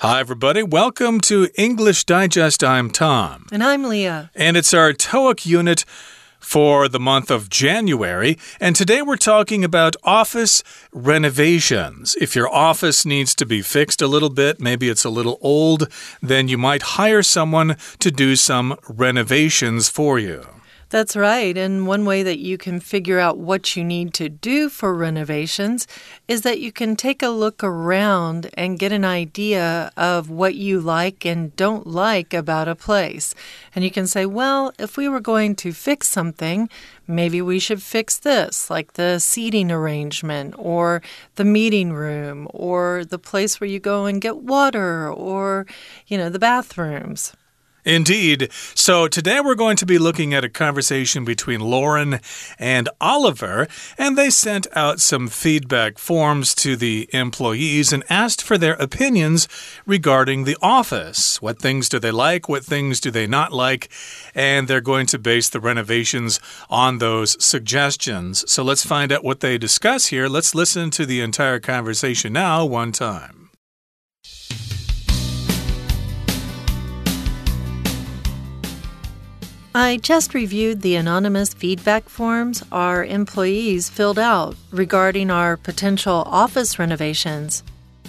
Hi, everybody. Welcome to English Digest. I'm Tom. And I'm Leah. And it's our TOEIC unit for the month of January. And today we're talking about office renovations. If your office needs to be fixed a little bit, maybe it's a little old, then you might hire someone to do some renovations for you. That's right. And one way that you can figure out what you need to do for renovations is that you can take a look around and get an idea of what you like and don't like about a place. And you can say, well, if we were going to fix something, maybe we should fix this, like the seating arrangement or the meeting room or the place where you go and get water or, you know, the bathrooms. Indeed. So today we're going to be looking at a conversation between Lauren and Oliver, and they sent out some feedback forms to the employees and asked for their opinions regarding the office. What things do they like? What things do they not like? And they're going to base the renovations on those suggestions. So let's find out what they discuss here. Let's listen to the entire conversation now, one time. I just reviewed the anonymous feedback forms our employees filled out regarding our potential office renovations.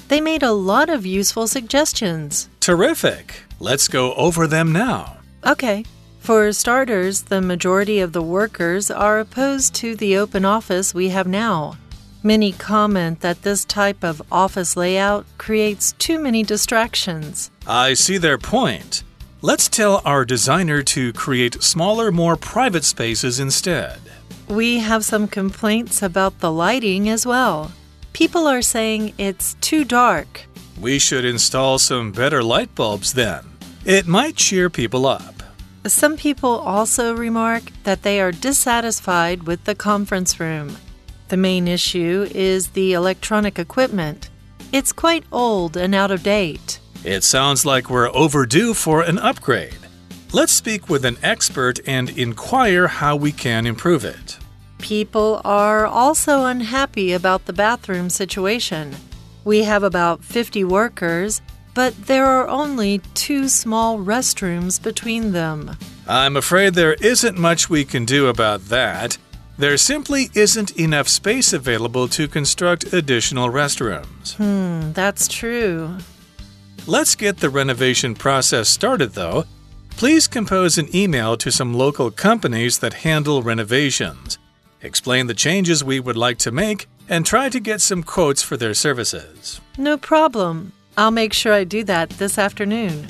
They made a lot of useful suggestions. Terrific. Let's go over them now. Okay. For starters, the majority of the workers are opposed to the open office we have now. Many comment that this type of office layout creates too many distractions. I see their point. Let's tell our designer to create smaller, more private spaces instead. We have some complaints about the lighting as well. People are saying it's too dark. We should install some better light bulbs then. It might cheer people up. Some people also remark that they are dissatisfied with the conference room. The main issue is the electronic equipment. It's quite old and out of date. It sounds like we're overdue for an upgrade. Let's speak with an expert and inquire how we can improve it. People are also unhappy about the bathroom situation. We have about 50 workers, but there are only two small restrooms between them. I'm afraid there isn't much we can do about that. There simply isn't enough space available to construct additional restrooms. Hmm, that's true. Let's get the renovation process started, though. Please compose an email to some local companies that handle renovations. Explain the changes we would like to make and try to get some quotes for their services. No problem. I'll make sure I do that this afternoon.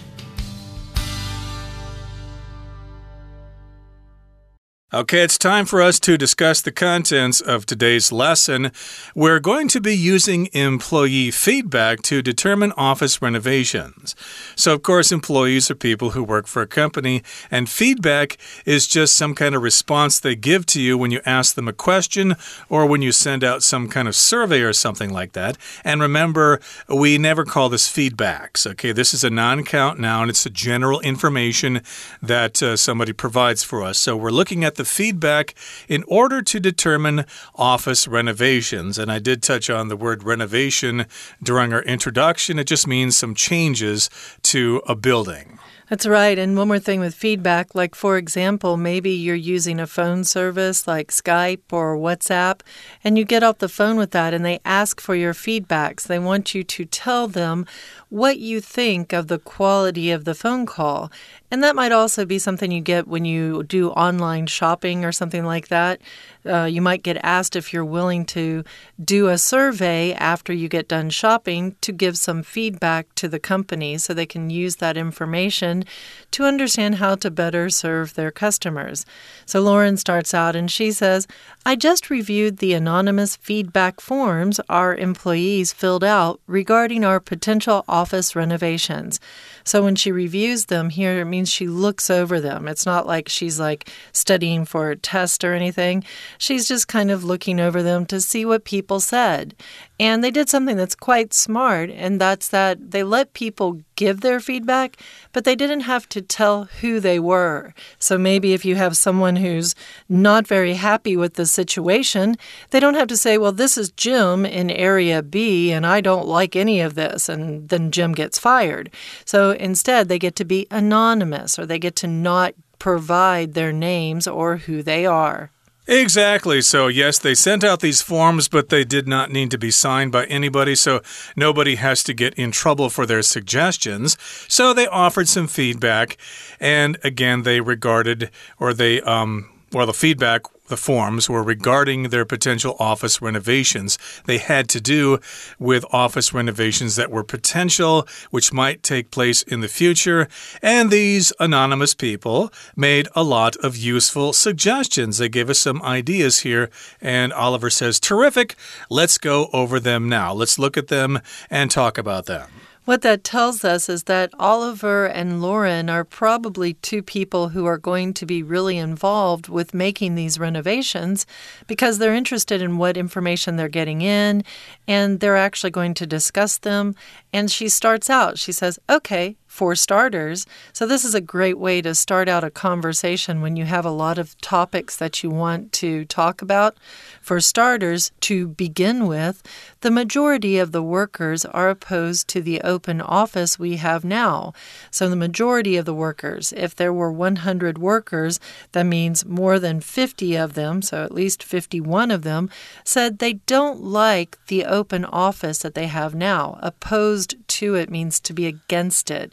Okay, it's time for us to discuss the contents of today's lesson. We're going to be using employee feedback to determine office renovations. So, of course, employees are people who work for a company, and feedback is just some kind of response they give to you when you ask them a question or when you send out some kind of survey or something like that. And remember, we never call this feedbacks. Okay, this is a non count noun, it's a general information that uh, somebody provides for us. So, we're looking at the feedback in order to determine office renovations. And I did touch on the word renovation during our introduction. It just means some changes to a building. That's right. And one more thing with feedback, like for example, maybe you're using a phone service like Skype or WhatsApp, and you get off the phone with that and they ask for your feedbacks. They want you to tell them what you think of the quality of the phone call. And that might also be something you get when you do online shopping or something like that. Uh, you might get asked if you're willing to do a survey after you get done shopping to give some feedback to the company so they can use that information to understand how to better serve their customers. So Lauren starts out and she says, I just reviewed the anonymous feedback forms our employees filled out regarding our potential office renovations. So when she reviews them here, it means she looks over them. It's not like she's like studying for a test or anything. She's just kind of looking over them to see what people said. And they did something that's quite smart, and that's that they let people give their feedback, but they didn't have to tell who they were. So maybe if you have someone who's not very happy with the situation, they don't have to say, Well, this is Jim in area B, and I don't like any of this, and then Jim gets fired. So instead, they get to be anonymous or they get to not provide their names or who they are. Exactly. So, yes, they sent out these forms, but they did not need to be signed by anybody, so nobody has to get in trouble for their suggestions. So, they offered some feedback, and again, they regarded or they, um, well, the feedback the forms were regarding their potential office renovations. They had to do with office renovations that were potential, which might take place in the future. And these anonymous people made a lot of useful suggestions. They gave us some ideas here. And Oliver says, Terrific. Let's go over them now. Let's look at them and talk about them. What that tells us is that Oliver and Lauren are probably two people who are going to be really involved with making these renovations because they're interested in what information they're getting in and they're actually going to discuss them. And she starts out, she says, Okay, for starters. So, this is a great way to start out a conversation when you have a lot of topics that you want to talk about. For starters, to begin with, the majority of the workers are opposed to the open office we have now. So, the majority of the workers, if there were 100 workers, that means more than 50 of them, so at least 51 of them, said they don't like the open office that they have now. Opposed to it means to be against it.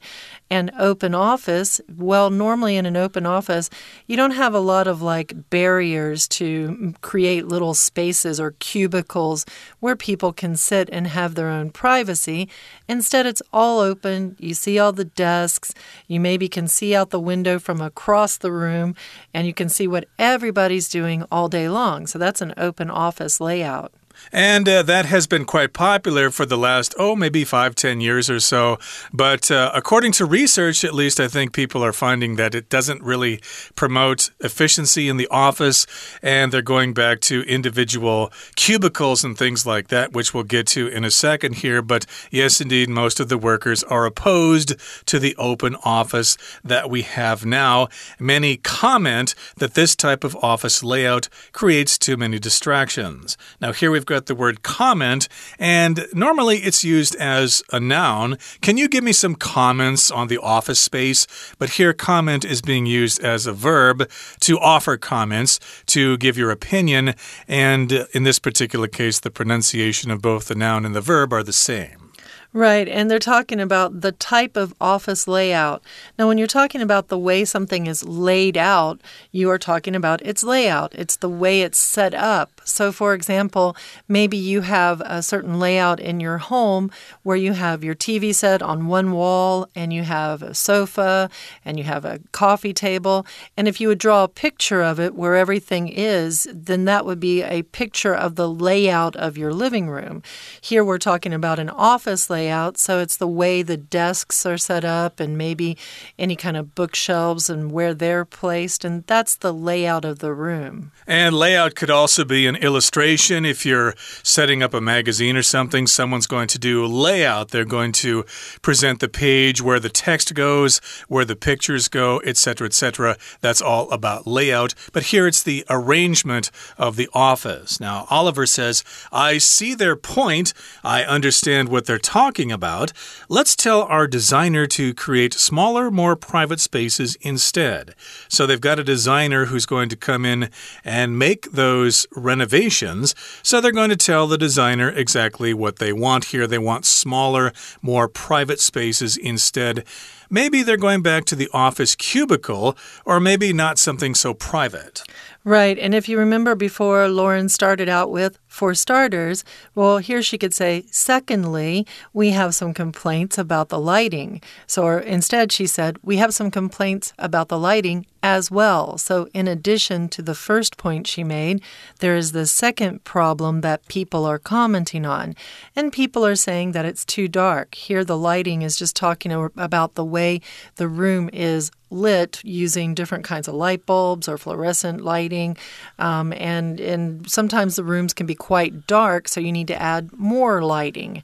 And open office, well, normally in an open office, you don't have a lot of like barriers to create little spaces or cubicles where people can sit and have their own privacy. Instead, it's all open. You see all the desks. You maybe can see out the window from across the room, and you can see what everybody's doing all day long. So that's an open office layout. And uh, that has been quite popular for the last, oh, maybe five, ten years or so. But uh, according to research, at least, I think people are finding that it doesn't really promote efficiency in the office. And they're going back to individual cubicles and things like that, which we'll get to in a second here. But yes, indeed, most of the workers are opposed to the open office that we have now. Many comment that this type of office layout creates too many distractions. Now, here we've got got the word comment, and normally it's used as a noun. Can you give me some comments on the office space? But here, comment is being used as a verb to offer comments, to give your opinion, and in this particular case, the pronunciation of both the noun and the verb are the same. Right, and they're talking about the type of office layout. Now, when you're talking about the way something is laid out, you are talking about its layout. It's the way it's set up. So, for example, maybe you have a certain layout in your home where you have your TV set on one wall and you have a sofa and you have a coffee table. And if you would draw a picture of it where everything is, then that would be a picture of the layout of your living room. Here we're talking about an office layout layout. So it's the way the desks are set up and maybe any kind of bookshelves and where they're placed. And that's the layout of the room. And layout could also be an illustration. If you're setting up a magazine or something, someone's going to do layout. They're going to present the page where the text goes, where the pictures go, etc., etc. That's all about layout. But here it's the arrangement of the office. Now, Oliver says, I see their point. I understand what they're talking talking about, let's tell our designer to create smaller, more private spaces instead. So they've got a designer who's going to come in and make those renovations. So they're going to tell the designer exactly what they want here. They want smaller, more private spaces instead. Maybe they're going back to the office cubicle, or maybe not something so private. Right. And if you remember before, Lauren started out with, for starters, well, here she could say, secondly, we have some complaints about the lighting. So instead, she said, we have some complaints about the lighting as well. So, in addition to the first point she made, there is the second problem that people are commenting on. And people are saying that it's too dark. Here, the lighting is just talking about the way the room is lit using different kinds of light bulbs or fluorescent lighting. Um, and, and sometimes the rooms can be quite dark, so you need to add more lighting.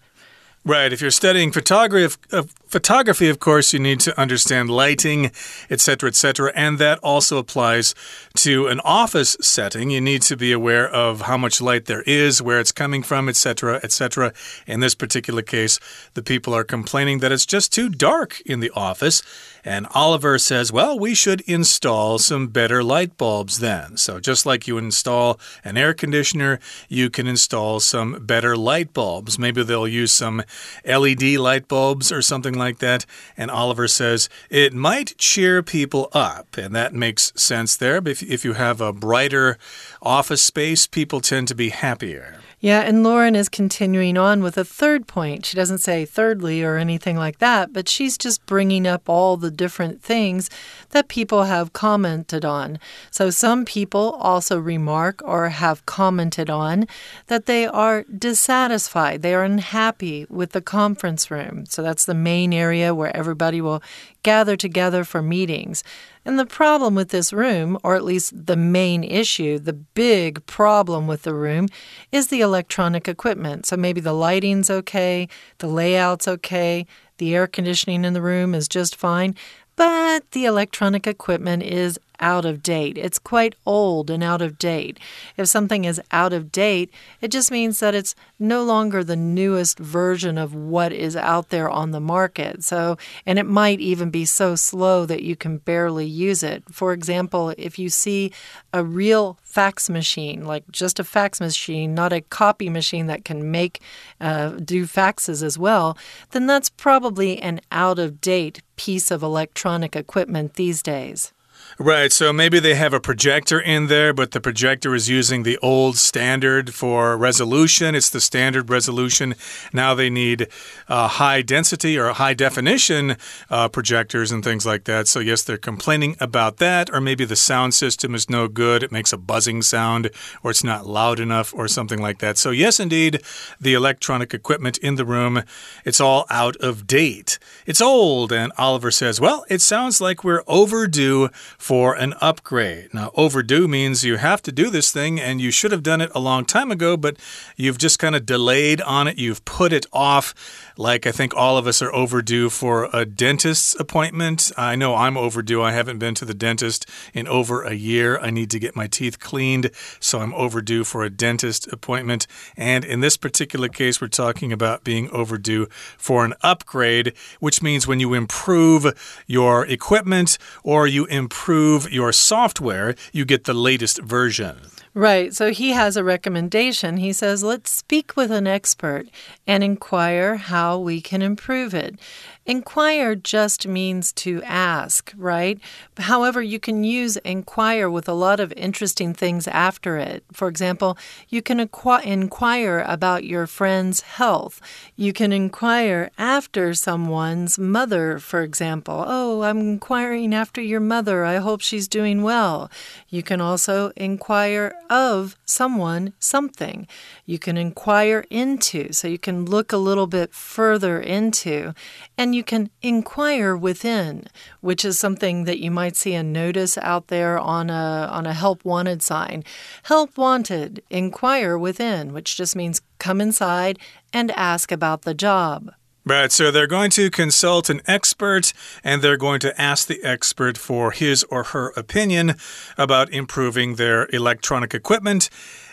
Right. If you're studying photography, uh, photography, of course, you need to understand lighting, etc., etc., and that also applies to an office setting. You need to be aware of how much light there is, where it's coming from, etc., etc. In this particular case, the people are complaining that it's just too dark in the office. And Oliver says, well, we should install some better light bulbs then. So, just like you install an air conditioner, you can install some better light bulbs. Maybe they'll use some LED light bulbs or something like that. And Oliver says, it might cheer people up. And that makes sense there. If, if you have a brighter office space, people tend to be happier. Yeah, and Lauren is continuing on with a third point. She doesn't say thirdly or anything like that, but she's just bringing up all the different things that people have commented on. So some people also remark or have commented on that they are dissatisfied, they are unhappy with the conference room. So that's the main area where everybody will gather together for meetings. And the problem with this room, or at least the main issue, the big problem with the room, is the electronic equipment. So maybe the lighting's okay, the layout's okay, the air conditioning in the room is just fine, but the electronic equipment is out of date. It's quite old and out of date. If something is out of date, it just means that it's no longer the newest version of what is out there on the market. So, and it might even be so slow that you can barely use it. For example, if you see a real fax machine, like just a fax machine, not a copy machine that can make uh, do faxes as well, then that's probably an out of date piece of electronic equipment these days. Right. So maybe they have a projector in there, but the projector is using the old standard for resolution. It's the standard resolution. Now they need uh, high density or high definition uh, projectors and things like that. So, yes, they're complaining about that. Or maybe the sound system is no good. It makes a buzzing sound or it's not loud enough or something like that. So, yes, indeed, the electronic equipment in the room, it's all out of date. It's old. And Oliver says, well, it sounds like we're overdue for an upgrade. Now, overdue means you have to do this thing and you should have done it a long time ago, but you've just kind of delayed on it. You've put it off. Like I think all of us are overdue for a dentist's appointment. I know I'm overdue. I haven't been to the dentist in over a year. I need to get my teeth cleaned, so I'm overdue for a dentist appointment. And in this particular case, we're talking about being overdue for an upgrade, which means when you improve your equipment or you improve your software, you get the latest version. Right. So he has a recommendation. He says, let's speak with an expert and inquire how we can improve it. Inquire just means to ask, right? However, you can use inquire with a lot of interesting things after it. For example, you can inquire about your friend's health. You can inquire after someone's mother, for example. Oh, I'm inquiring after your mother. I hope she's doing well. You can also inquire of someone something. You can inquire into, so you can look a little bit further into. And you you can inquire within, which is something that you might see a notice out there on a on a help wanted sign. Help wanted, inquire within, which just means come inside and ask about the job. Right, so they're going to consult an expert and they're going to ask the expert for his or her opinion about improving their electronic equipment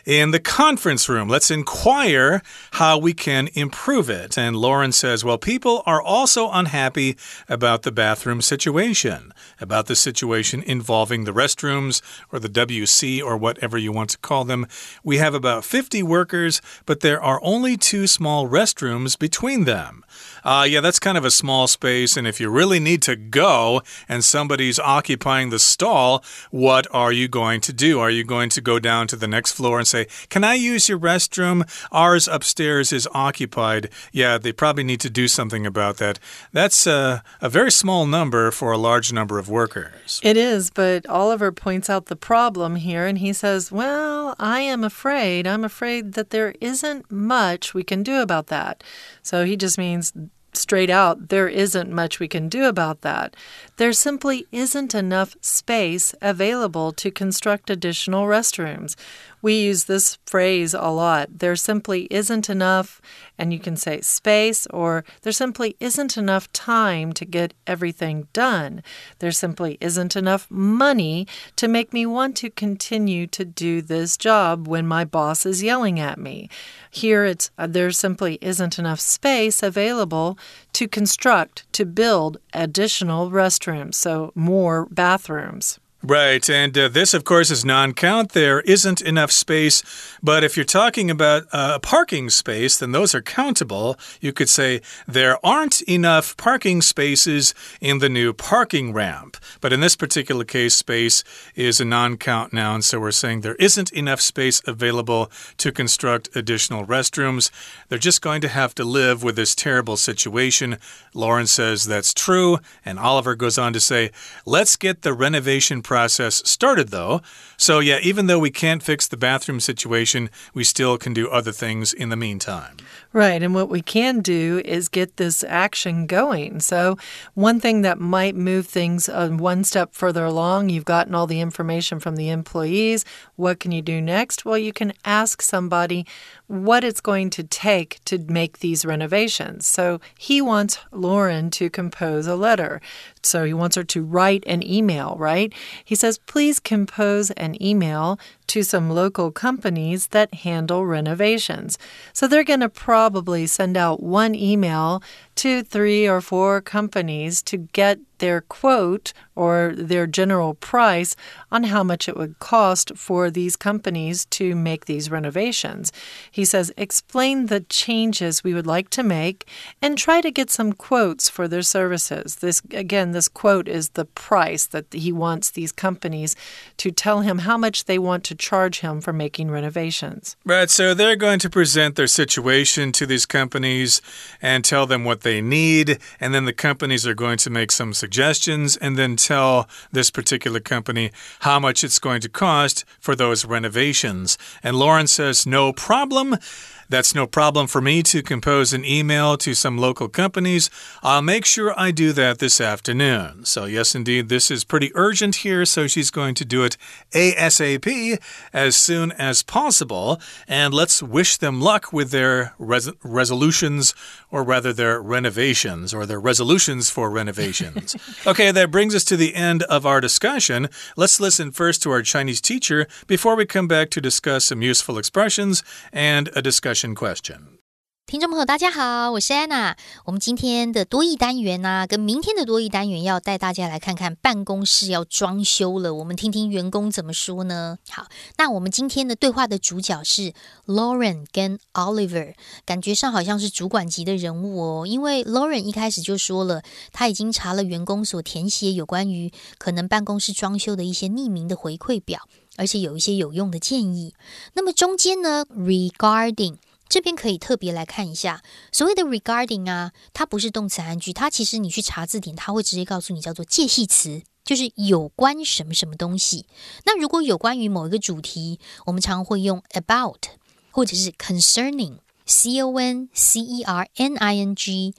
in the conference room. Let's inquire how we can improve it. And Lauren says, Well, people are also unhappy about the bathroom situation, about the situation involving the restrooms or the WC or whatever you want to call them. We have about 50 workers, but there are only two small restrooms between them. Uh, yeah, that's kind of a small space. And if you really need to go and somebody's occupying the stall, what are you going to do? Are you going to go down to the next floor and say, Can I use your restroom? Ours upstairs is occupied. Yeah, they probably need to do something about that. That's a, a very small number for a large number of workers. It is, but Oliver points out the problem here and he says, Well, I am afraid, I'm afraid that there isn't much we can do about that. So he just means straight out, there isn't much we can do about that. There simply isn't enough space available to construct additional restrooms. We use this phrase a lot. There simply isn't enough, and you can say space, or there simply isn't enough time to get everything done. There simply isn't enough money to make me want to continue to do this job when my boss is yelling at me. Here, it's uh, there simply isn't enough space available to construct, to build additional restrooms, so more bathrooms. Right, and uh, this, of course, is non count. There isn't enough space, but if you're talking about uh, a parking space, then those are countable. You could say there aren't enough parking spaces in the new parking ramp. But in this particular case, space is a non count noun, so we're saying there isn't enough space available to construct additional restrooms. They're just going to have to live with this terrible situation. Lauren says that's true, and Oliver goes on to say, let's get the renovation process started, though. So, yeah, even though we can't fix the bathroom situation, we still can do other things in the meantime. Right. And what we can do is get this action going. So, one thing that might move things uh, one step further along, you've gotten all the information from the employees. What can you do next? Well, you can ask somebody what it's going to take to make these renovations. So, he wants Lauren to compose a letter. So, he wants her to write an email, right? He says, please compose an email to some local companies that handle renovations. So they're going to probably send out one email to three or four companies to get their quote or their general price on how much it would cost for these companies to make these renovations. He says, explain the changes we would like to make and try to get some quotes for their services. This, again, this quote is the price that he wants these companies to tell him how much they want to charge him for making renovations. Right, so they're going to present their situation to these companies and tell them what they need, and then the companies are going to make some suggestions and then tell this particular company how much it's going to cost for those renovations. And Lauren says, no problem. That's no problem for me to compose an email to some local companies. I'll make sure I do that this afternoon. So, yes, indeed, this is pretty urgent here, so she's going to do it ASAP as soon as possible. And let's wish them luck with their res resolutions, or rather, their renovations, or their resolutions for renovations. okay, that brings us to the end of our discussion. Let's listen first to our Chinese teacher before we come back to discuss some useful expressions and a discussion question. 听众朋友，大家好，我是安娜。我们今天的多义单元呢，跟明天的多义单元要带大家来看看办公室要装修了。我们听听员工怎么说呢？好，那我们今天的对话的主角是 Lauren 跟 Oliver，感觉上好像是主管级的人物哦。因为 Lauren 一开始就说了，他已经查了员工所填写有关于可能办公室装修的一些匿名的回馈表，而且有一些有用的建议。那么中间呢，regarding。这边可以特别来看一下，所谓的 regarding 啊，它不是动词含句，它其实你去查字典，它会直接告诉你叫做介系词，就是有关什么什么东西。那如果有关于某一个主题，我们常会用 about 或者是 concerning，c o n c e r n i n g，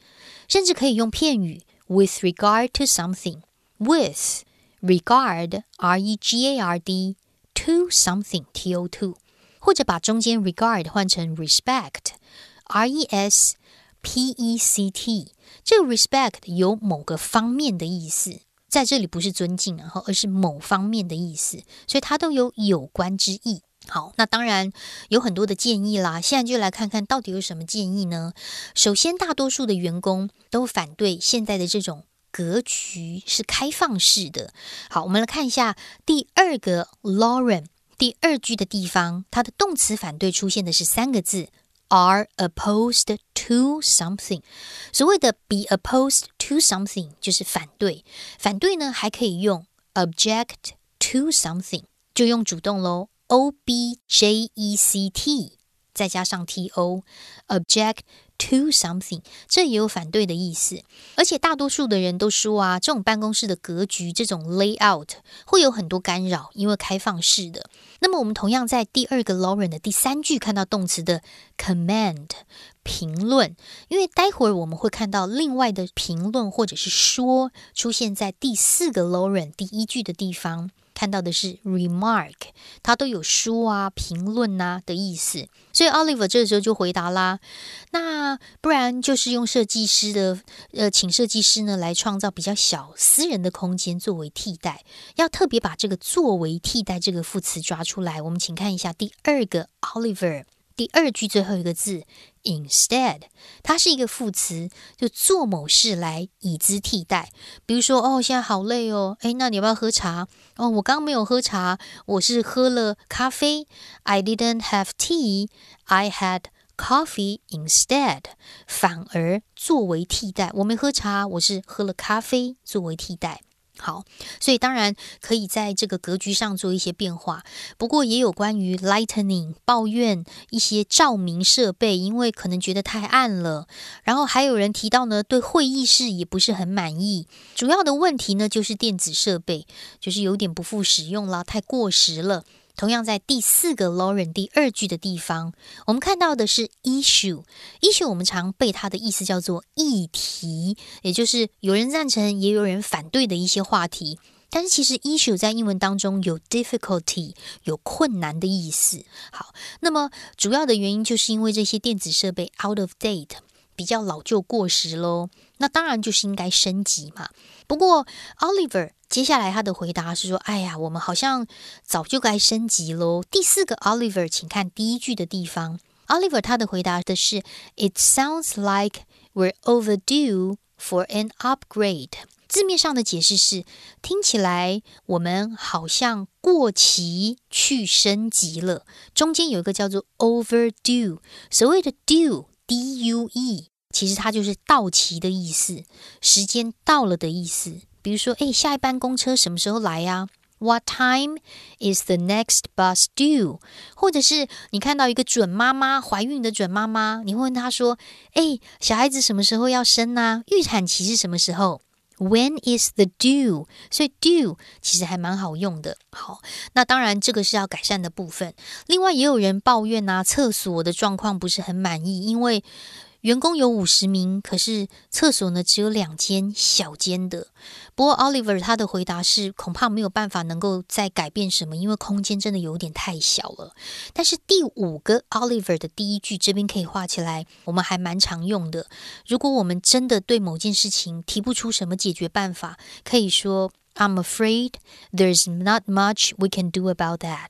甚至可以用片语 with regard to something，with regard r e g a r d to something t o two。或者把中间 regard 换成 respect，r e s p e c t，这个 respect 有某个方面的意思，在这里不是尊敬，然后而是某方面的意思，所以它都有有关之意。好，那当然有很多的建议啦，现在就来看看到底有什么建议呢？首先，大多数的员工都反对现在的这种格局是开放式的。好，我们来看一下第二个 Lauren。第二句的地方，它的动词反对出现的是三个字 are opposed to something。所谓的 be opposed to something 就是反对，反对呢还可以用 object to something，就用主动喽，o b j e c t 再加上 t o，object。To something，这也有反对的意思。而且大多数的人都说啊，这种办公室的格局，这种 layout 会有很多干扰，因为开放式的。那么我们同样在第二个 Lauren 的第三句看到动词的 command 评论，因为待会儿我们会看到另外的评论或者是说出现在第四个 Lauren 第一句的地方。看到的是 remark，它都有书啊、评论呐的意思，所以 Oliver 这个时候就回答啦，那不然就是用设计师的呃，请设计师呢来创造比较小私人的空间作为替代，要特别把这个作为替代这个副词抓出来。我们请看一下第二个 Oliver。第二句最后一个字 instead，它是一个副词，就做某事来以之替代。比如说，哦，现在好累哦，诶，那你要不要喝茶？哦，我刚没有喝茶，我是喝了咖啡。I didn't have tea, I had coffee instead。反而作为替代，我没喝茶，我是喝了咖啡作为替代。好，所以当然可以在这个格局上做一些变化。不过也有关于 Lightning 抱怨一些照明设备，因为可能觉得太暗了。然后还有人提到呢，对会议室也不是很满意。主要的问题呢，就是电子设备就是有点不复使用了，太过时了。同样在第四个 Lauren 第二句的地方，我们看到的是 issue。issue 我们常背它的意思叫做议题，也就是有人赞成也有人反对的一些话题。但是其实 issue 在英文当中有 difficulty 有困难的意思。好，那么主要的原因就是因为这些电子设备 out of date 比较老旧过时喽。那当然就是应该升级嘛。不过 Oliver。接下来他的回答是说：“哎呀，我们好像早就该升级喽。”第四个 Oliver，请看第一句的地方。Oliver 他的回答的是：“It sounds like we're overdue for an upgrade。”字面上的解释是：听起来我们好像过期去升级了。中间有一个叫做 overdue，所谓的 due，d u e，其实它就是到期的意思，时间到了的意思。比如说，哎，下一班公车什么时候来呀？What time is the next bus due？或者是你看到一个准妈妈怀孕的准妈妈，你会问她说：“哎，小孩子什么时候要生呢？预产期是什么时候？When is the due？” 所以 due 其实还蛮好用的。好，那当然这个是要改善的部分。另外也有人抱怨啊，厕所的状况不是很满意，因为。员工有五十名，可是厕所呢只有两间小间的。不过 Oliver 他的回答是，恐怕没有办法能够再改变什么，因为空间真的有点太小了。但是第五个 Oliver 的第一句这边可以画起来，我们还蛮常用的。如果我们真的对某件事情提不出什么解决办法，可以说 I'm afraid there's not much we can do about that。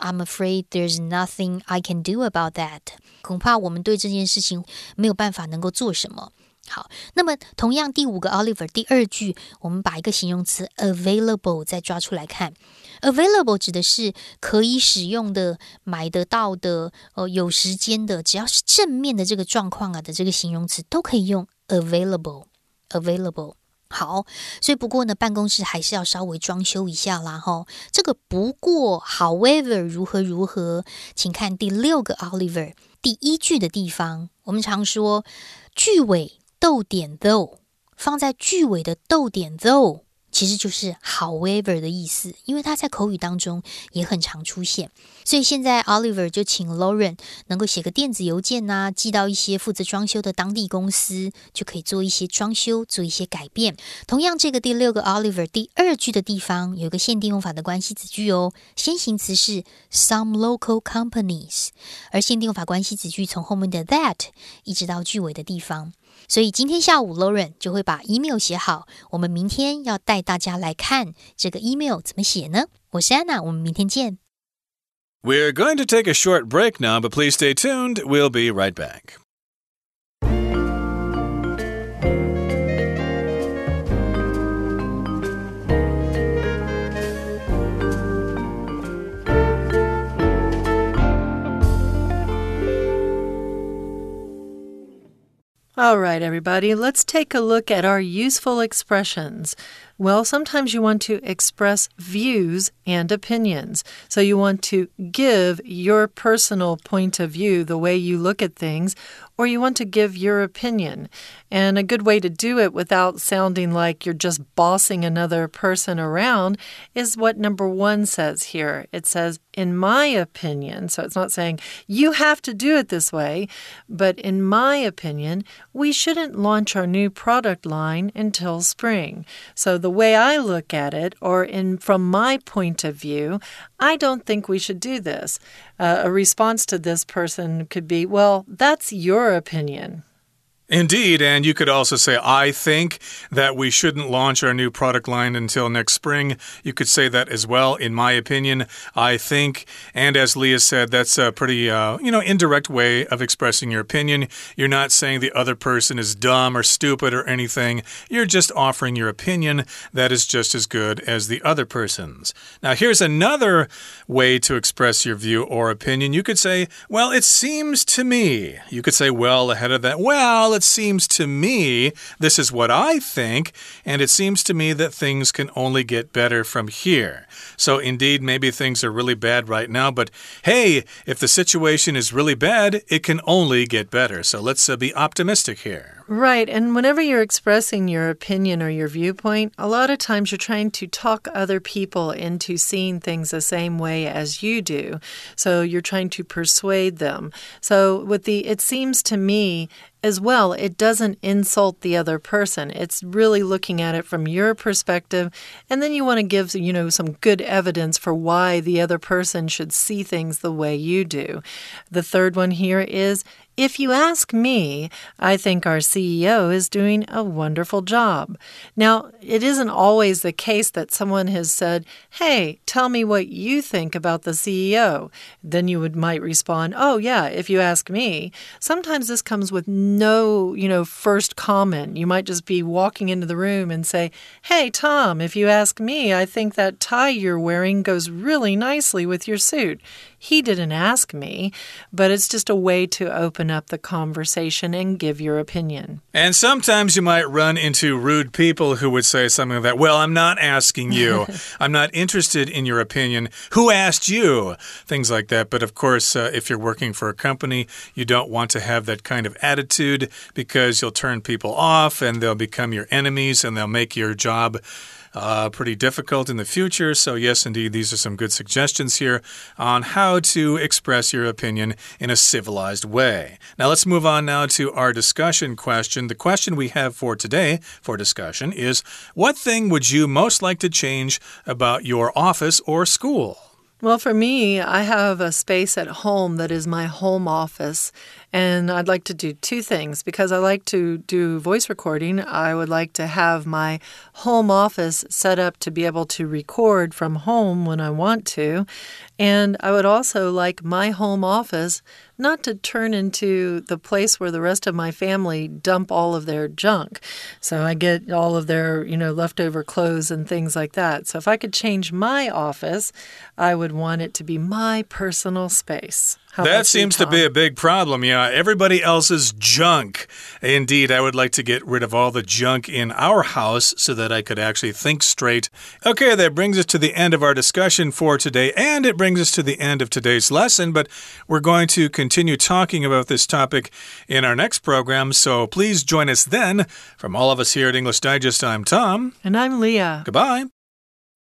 I'm afraid there's nothing I can do about that。恐怕我们对这件事情没有办法能够做什么。好，那么同样第五个 Oliver 第二句，我们把一个形容词 available 再抓出来看。available 指的是可以使用的、买得到的、呃有时间的，只要是正面的这个状况啊的这个形容词都可以用 available。available。好，所以不过呢，办公室还是要稍微装修一下啦，哈。这个不过，however 如何如何，请看第六个 Oliver 第一句的地方。我们常说句尾逗点 though，放在句尾的逗点 though。其实就是 however 的意思，因为它在口语当中也很常出现。所以现在 Oliver 就请 Lauren 能够写个电子邮件呐，寄到一些负责装修的当地公司，就可以做一些装修，做一些改变。同样，这个第六个 Oliver 第二句的地方有个限定用法的关系子句哦，先行词是 some local companies，而限定用法关系子句从后面的 that 一直到句尾的地方。所以今天下午，Lauren 就会把 email 写好。我们明天要带大家来看这个 email 怎么写呢？我是 Anna，，我们明天见。We're going to take a short break now, but please stay tuned. We'll be right back. All right, everybody, let's take a look at our useful expressions. Well, sometimes you want to express views and opinions. So you want to give your personal point of view, the way you look at things, or you want to give your opinion. And a good way to do it without sounding like you're just bossing another person around is what number one says here. It says, in my opinion, so it's not saying you have to do it this way, but in my opinion, we shouldn't launch our new product line until spring. So the way I look at it, or in from my point of view, I don't think we should do this. Uh, a response to this person could be, well, that's your opinion. Indeed, and you could also say, I think that we shouldn't launch our new product line until next spring. You could say that as well, in my opinion. I think, and as Leah said, that's a pretty, uh, you know, indirect way of expressing your opinion. You're not saying the other person is dumb or stupid or anything. You're just offering your opinion that is just as good as the other person's. Now, here's another way to express your view or opinion. You could say, well, it seems to me. You could say, well, ahead of that, well, it seems to me, this is what I think, and it seems to me that things can only get better from here. So, indeed, maybe things are really bad right now, but hey, if the situation is really bad, it can only get better. So, let's uh, be optimistic here. Right. And whenever you're expressing your opinion or your viewpoint, a lot of times you're trying to talk other people into seeing things the same way as you do. So you're trying to persuade them. So with the, it seems to me, as well, it doesn't insult the other person. It's really looking at it from your perspective. And then you want to give, you know, some good evidence for why the other person should see things the way you do. The third one here is if you ask me, I think our CEO is doing a wonderful job. Now, it isn't always the case that someone has said, Hey, tell me what you think about the CEO. Then you would might respond, Oh, yeah, if you ask me. Sometimes this comes with no, you know, first comment. You might just be walking into the room and say, Hey, Tom, if you ask me, I think that tie you're wearing goes really nicely with your suit. He didn't ask me, but it's just a way to open up the conversation and give your opinion. And sometimes you might run into rude people who would say something like that. Well, I'm not asking you. I'm not interested in your opinion. Who asked you? Things like that. But of course, uh, if you're working for a company, you don't want to have that kind of attitude because you'll turn people off and they'll become your enemies and they'll make your job uh, pretty difficult in the future. So, yes, indeed, these are some good suggestions here on how to express your opinion in a civilized way. Now, let's move on now to our discussion question. The question we have for today for discussion is What thing would you most like to change about your office or school? Well, for me, I have a space at home that is my home office. And I'd like to do two things because I like to do voice recording. I would like to have my home office set up to be able to record from home when I want to. And I would also like my home office not to turn into the place where the rest of my family dump all of their junk. So I get all of their, you know, leftover clothes and things like that. So if I could change my office, I would want it to be my personal space. How that seems to be a big problem. Yeah, everybody else's junk. Indeed, I would like to get rid of all the junk in our house so that I could actually think straight. Okay, that brings us to the end of our discussion for today, and it brings us to the end of today's lesson. But we're going to continue talking about this topic in our next program, so please join us then. From all of us here at English Digest, I'm Tom. And I'm Leah. Goodbye.